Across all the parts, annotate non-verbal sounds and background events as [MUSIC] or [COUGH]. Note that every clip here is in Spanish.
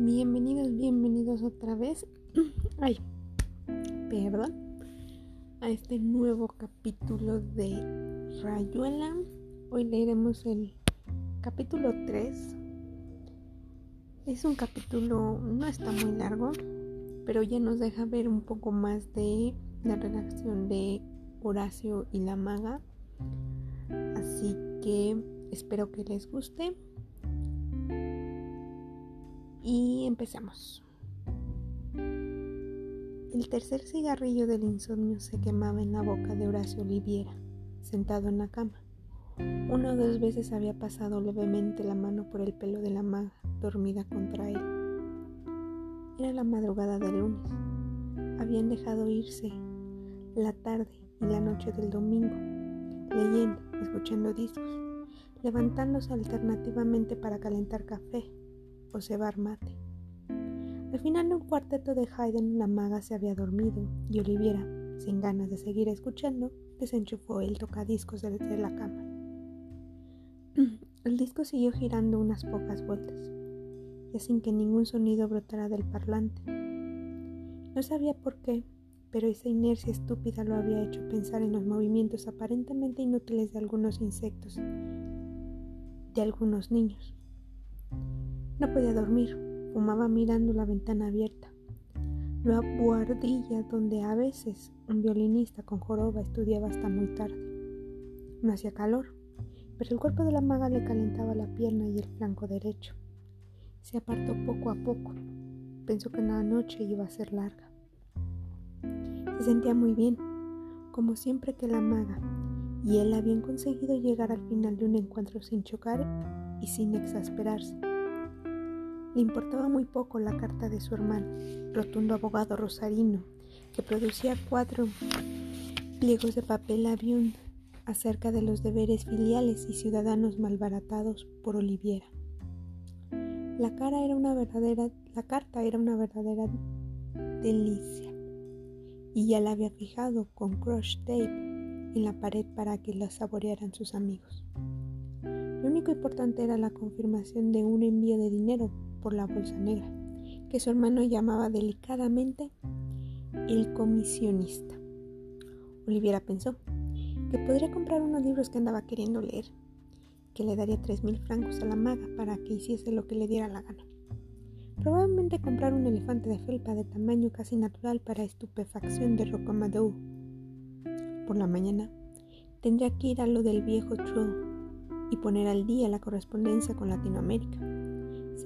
Bienvenidos, bienvenidos otra vez. [CLEARS THROAT] Ay, perdón. A este nuevo capítulo de Rayuela. Hoy leeremos el capítulo 3. Es un capítulo, no está muy largo, pero ya nos deja ver un poco más de la relación de Horacio y la maga. Así que espero que les guste y empezamos. El tercer cigarrillo del insomnio se quemaba en la boca de Horacio Oliviera, sentado en la cama. Una o dos veces había pasado levemente la mano por el pelo de la maga, dormida contra él. Era la madrugada del lunes. Habían dejado irse la tarde y la noche del domingo, leyendo, escuchando discos, levantándose alternativamente para calentar café o cebar mate. Al final de un cuarteto de Haydn, la maga se había dormido y Oliviera, sin ganas de seguir escuchando, desenchufó el tocadiscos desde la cama. El disco siguió girando unas pocas vueltas, y sin que ningún sonido brotara del parlante. No sabía por qué, pero esa inercia estúpida lo había hecho pensar en los movimientos aparentemente inútiles de algunos insectos, de algunos niños. No podía dormir, fumaba mirando la ventana abierta. La buhardilla donde a veces un violinista con joroba estudiaba hasta muy tarde. No hacía calor, pero el cuerpo de la maga le calentaba la pierna y el flanco derecho. Se apartó poco a poco. Pensó que la noche iba a ser larga. Se sentía muy bien, como siempre que la maga y él habían conseguido llegar al final de un encuentro sin chocar y sin exasperarse. Le importaba muy poco la carta de su hermano, rotundo abogado rosarino, que producía cuatro pliegos de papel avión acerca de los deberes filiales y ciudadanos malbaratados por Oliviera. La, cara era una verdadera, la carta era una verdadera delicia y ya la había fijado con crush tape en la pared para que la saborearan sus amigos. Lo único importante era la confirmación de un envío de dinero por la bolsa negra, que su hermano llamaba delicadamente el comisionista. Oliviera pensó que podría comprar unos libros que andaba queriendo leer, que le daría tres mil francos a la maga para que hiciese lo que le diera la gana. Probablemente comprar un elefante de felpa de tamaño casi natural para estupefacción de Rocamadour. Por la mañana tendría que ir a lo del viejo True y poner al día la correspondencia con Latinoamérica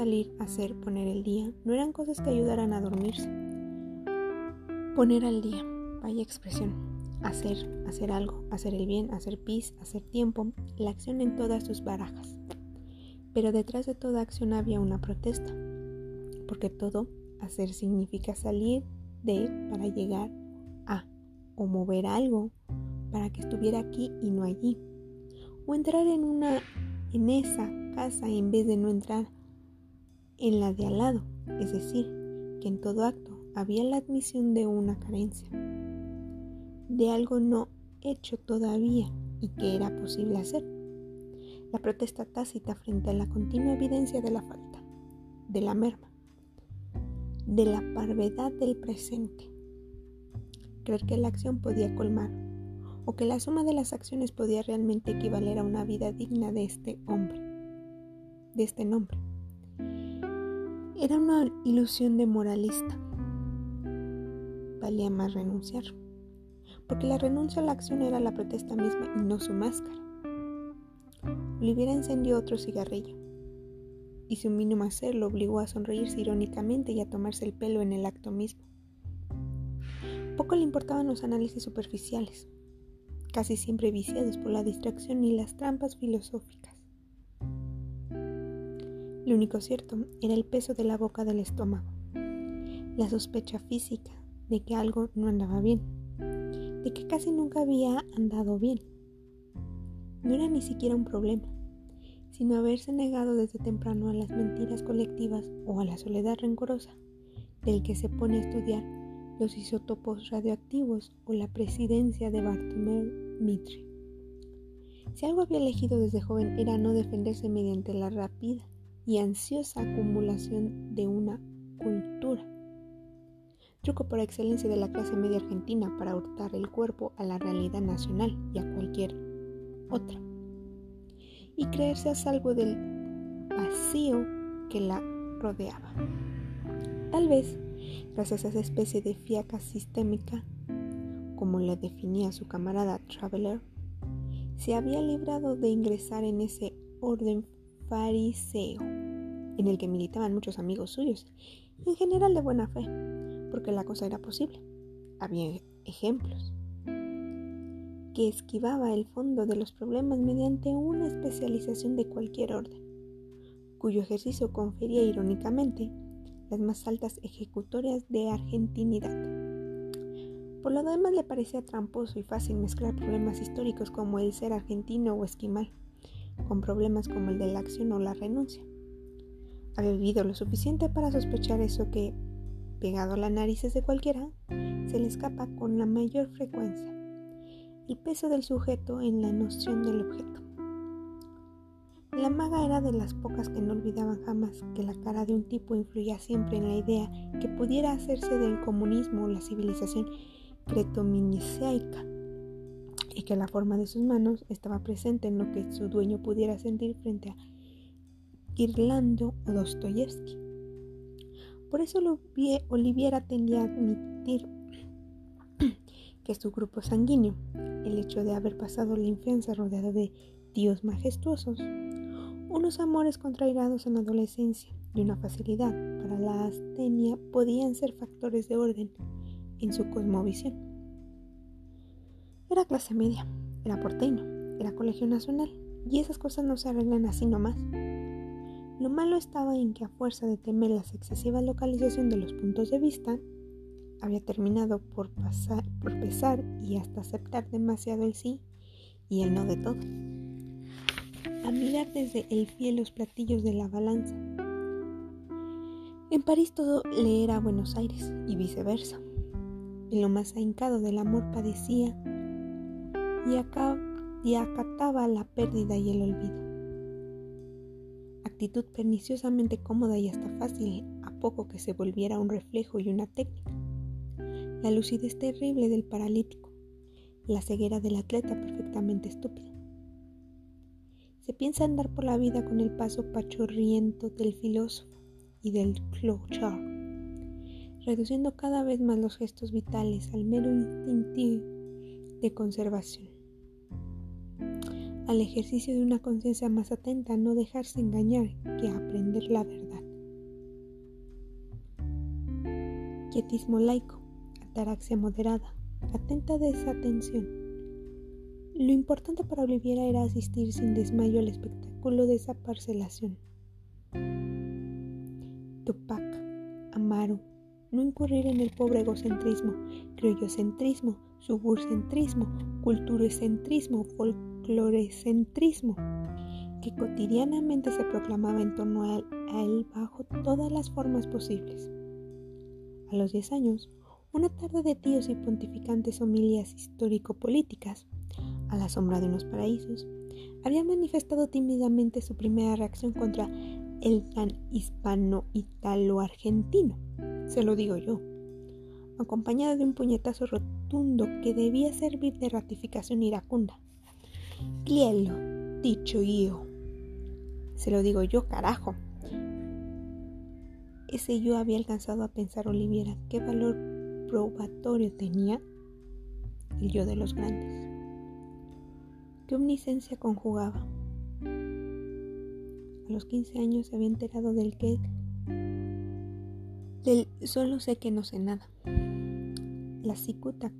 salir, hacer, poner el día, no eran cosas que ayudaran a dormirse. Poner al día, vaya expresión. Hacer, hacer algo, hacer el bien, hacer pis, hacer tiempo, la acción en todas sus barajas. Pero detrás de toda acción había una protesta, porque todo hacer significa salir de para llegar a, o mover algo para que estuviera aquí y no allí, o entrar en una en esa casa en vez de no entrar en la de al lado, es decir, que en todo acto había la admisión de una carencia, de algo no hecho todavía y que era posible hacer. La protesta tácita frente a la continua evidencia de la falta, de la merma, de la parvedad del presente. Creer que la acción podía colmar o que la suma de las acciones podía realmente equivaler a una vida digna de este hombre, de este nombre. Era una ilusión de moralista. Valía más renunciar, porque la renuncia a la acción era la protesta misma y no su máscara. Oliviera encendió otro cigarrillo, y su mínimo hacer lo obligó a sonreírse irónicamente y a tomarse el pelo en el acto mismo. Poco le importaban los análisis superficiales, casi siempre viciados por la distracción y las trampas filosóficas. Lo único cierto era el peso de la boca del estómago, la sospecha física de que algo no andaba bien, de que casi nunca había andado bien. No era ni siquiera un problema, sino haberse negado desde temprano a las mentiras colectivas o a la soledad rencorosa del que se pone a estudiar los isótopos radioactivos o la presidencia de Bartomeu Mitre. Si algo había elegido desde joven era no defenderse mediante la rápida y ansiosa acumulación de una cultura. Truco por excelencia de la clase media argentina para hurtar el cuerpo a la realidad nacional y a cualquier otra. Y creerse a salvo del vacío que la rodeaba. Tal vez, gracias a esa especie de fiaca sistémica, como le definía su camarada Traveler, se había librado de ingresar en ese orden fariseo, en el que militaban muchos amigos suyos, en general de buena fe, porque la cosa era posible. Había ejemplos que esquivaba el fondo de los problemas mediante una especialización de cualquier orden, cuyo ejercicio confería irónicamente las más altas ejecutorias de argentinidad. Por lo demás le parecía tramposo y fácil mezclar problemas históricos como el ser argentino o esquimal, con problemas como el de la acción o la renuncia. Había vivido lo suficiente para sospechar eso que, pegado a las narices de cualquiera, se le escapa con la mayor frecuencia, el peso del sujeto en la noción del objeto. La maga era de las pocas que no olvidaban jamás que la cara de un tipo influía siempre en la idea que pudiera hacerse del comunismo o la civilización pretominiceica y que la forma de sus manos estaba presente en lo que su dueño pudiera sentir frente a Irlando o Dostoyevsky. Por eso Oliviera tendía a admitir [CLEARS THROAT] que su grupo sanguíneo, el hecho de haber pasado la infancia rodeado de tíos majestuosos, unos amores contrairados en la adolescencia y una facilidad para la astenia podían ser factores de orden en su cosmovisión. Era clase media, era porteño, era colegio nacional, y esas cosas no se arreglan así nomás. Lo malo estaba en que a fuerza de temer la excesiva localización de los puntos de vista, había terminado por, pesar y hasta aceptar demasiado el sí y el no de todo. A mirar desde el fiel los platillos de la balanza. En París todo le era Buenos Aires y viceversa en lo más ahincado del amor padecía y acataba la pérdida y el olvido. Actitud perniciosamente cómoda y hasta fácil a poco que se volviera un reflejo y una técnica. La lucidez terrible del paralítico, la ceguera del atleta perfectamente estúpido. Se piensa andar por la vida con el paso pachorriento del filósofo y del clochard reduciendo cada vez más los gestos vitales al mero instintivo de conservación, al ejercicio de una conciencia más atenta no dejarse engañar que a aprender la verdad. Quietismo laico, ataraxia moderada, atenta desatención. Lo importante para Oliviera era asistir sin desmayo al espectáculo de esa parcelación. Tupac, Amaro, no incurrir en el pobre egocentrismo, criollo-centrismo, suburcentrismo, culturocentrismo, folclorecentrismo, que cotidianamente se proclamaba en torno a él bajo todas las formas posibles. A los 10 años, una tarde de tíos y pontificantes homilías histórico-políticas, a la sombra de unos paraísos, había manifestado tímidamente su primera reacción contra el tan hispano-italo-argentino se lo digo yo, acompañada de un puñetazo rotundo que debía servir de ratificación iracunda. Glielo, dicho yo. Se lo digo yo, carajo. Ese yo había alcanzado a pensar Oliviera qué valor probatorio tenía el yo de los grandes. Qué omniscencia conjugaba. A los 15 años se había enterado del que solo sé que no sé nada. La cicuta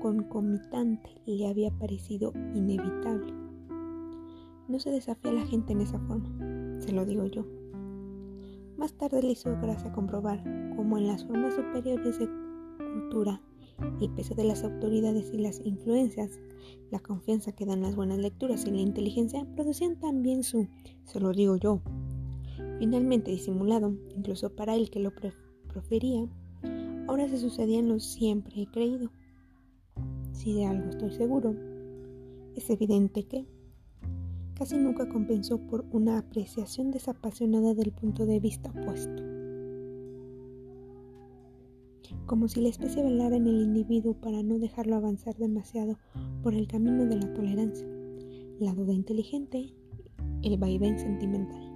concomitante le había parecido inevitable. No se desafía a la gente en esa forma, se lo digo yo. Más tarde le hizo gracia comprobar cómo en las formas superiores de cultura, el peso de las autoridades y las influencias, la confianza que dan las buenas lecturas y la inteligencia producían también su, se lo digo yo, finalmente disimulado, incluso para el que lo profería, ahora se sucedían lo siempre he creído. De algo estoy seguro, es evidente que, casi nunca compensó por una apreciación desapasionada del punto de vista opuesto. Como si la especie velara en el individuo para no dejarlo avanzar demasiado por el camino de la tolerancia, la duda inteligente, el vaivén sentimental.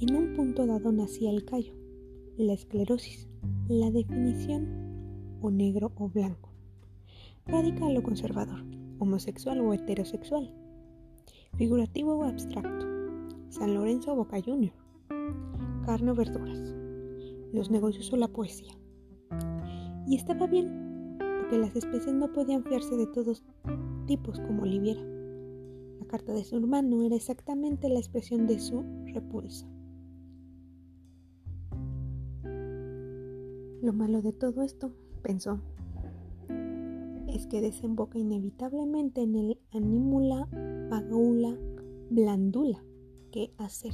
En un punto dado nacía el callo, la esclerosis, la definición o negro o blanco, radical o conservador, homosexual o heterosexual, figurativo o abstracto, San Lorenzo o Boca Junior, carne o verduras, los negocios o la poesía. Y estaba bien, porque las especies no podían fiarse de todos tipos como Oliviera. La carta de su hermano era exactamente la expresión de su repulsa. Lo malo de todo esto, pensó, es que desemboca inevitablemente en el anímula, pagaula, blandula. ¿Qué hacer?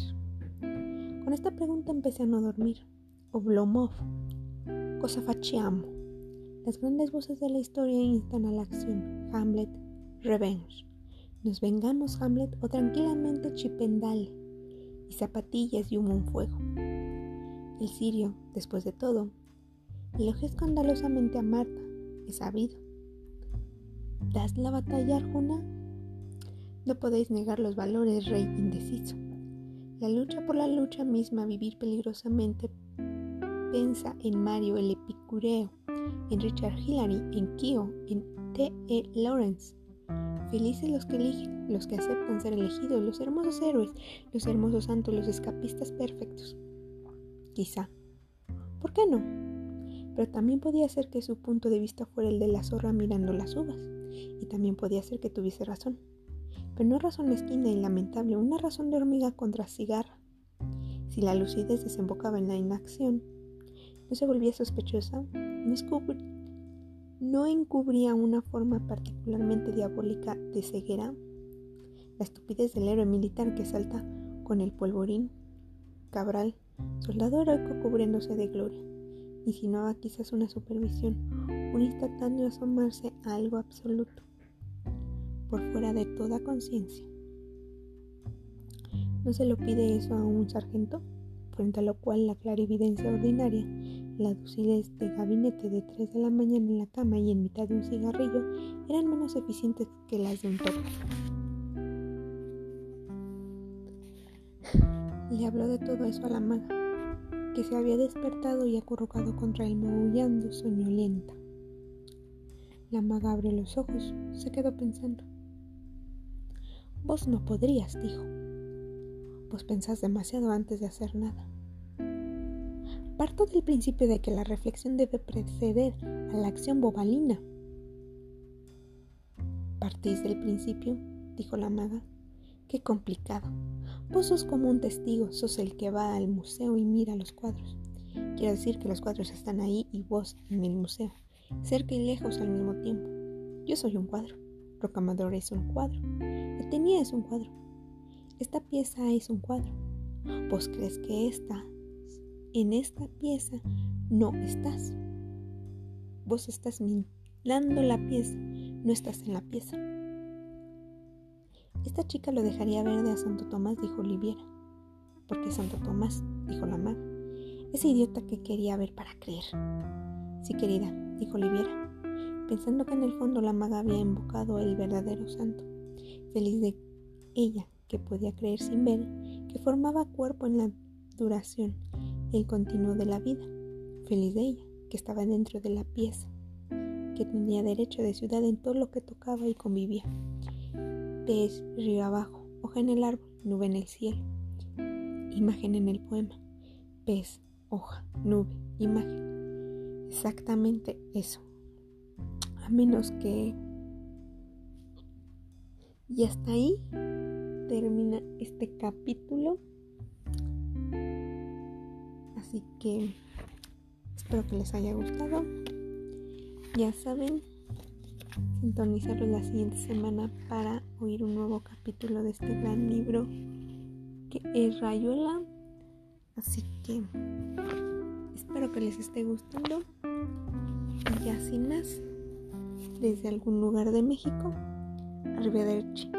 Con esta pregunta empecé a no dormir. Oblomov. Cosa facciamo. Las grandes voces de la historia instan a la acción. Hamlet. Revenge. Nos vengamos, Hamlet, o tranquilamente chipendale. Y zapatillas y humo en fuego. El sirio, después de todo, elogió escandalosamente a Marta, es sabido. ¿Das la batalla, Arjuna? No podéis negar los valores, rey indeciso. La lucha por la lucha misma, vivir peligrosamente Pensa en Mario el Epicureo, en Richard Hillary, en Kio, en T. E. Lawrence. Felices los que eligen, los que aceptan ser elegidos, los hermosos héroes, los hermosos santos, los escapistas perfectos. Quizá. ¿Por qué no? Pero también podía ser que su punto de vista fuera el de la zorra mirando las uvas. Y también podía ser que tuviese razón. Pero no razón mezquina y lamentable, una razón de hormiga contra cigarra. Si la lucidez desembocaba en la inacción, no se volvía sospechosa, no, encubría una forma particularmente diabólica de ceguera, la estupidez del héroe militar que salta con el polvorín, Cabral, soldado heroico cubriéndose de gloria, insinuaba quizás una supervisión, un instantáneo asomarse a algo absoluto, por fuera de toda conciencia. ¿No se lo pide eso a un sargento? frente a lo cual la clarividencia ordinaria, la lucidez de gabinete de 3 de la mañana en la cama y en mitad de un cigarrillo eran menos eficientes que las de un toque. Le habló de todo eso a la maga, que se había despertado y acurrucado contra él maullando soñolienta. La maga abrió los ojos, se quedó pensando. Vos no podrías, dijo. Vos pensás demasiado antes de hacer nada. Parto del principio de que la reflexión debe preceder a la acción bobalina. ¿Partís del principio? dijo la maga. Qué complicado. Vos sos como un testigo, sos el que va al museo y mira los cuadros. Quiero decir que los cuadros están ahí y vos en el museo, cerca y lejos al mismo tiempo. Yo soy un cuadro. Rocamador es un cuadro. Etenia es un cuadro. Esta pieza es un cuadro. ¿Vos crees que esta, en esta pieza, no estás? Vos estás mirando la pieza, no estás en la pieza. Esta chica lo dejaría verde a Santo Tomás, dijo Oliviera. Porque Santo Tomás, dijo la maga. Ese idiota que quería ver para creer. Sí, querida, dijo Oliviera, pensando que en el fondo la maga había invocado el verdadero santo, feliz de ella que podía creer sin ver, que formaba cuerpo en la duración, el continuo de la vida, feliz de ella, que estaba dentro de la pieza, que tenía derecho de ciudad en todo lo que tocaba y convivía. Pez, río abajo, hoja en el árbol, nube en el cielo, imagen en el poema, pez, hoja, nube, imagen. Exactamente eso. A menos que... Y hasta ahí termina este capítulo. Así que espero que les haya gustado. Ya saben, sintonizarlos la siguiente semana para oír un nuevo capítulo de este gran libro que es Rayuela. Así que espero que les esté gustando. Y ya sin más, desde algún lugar de México Arrivederci.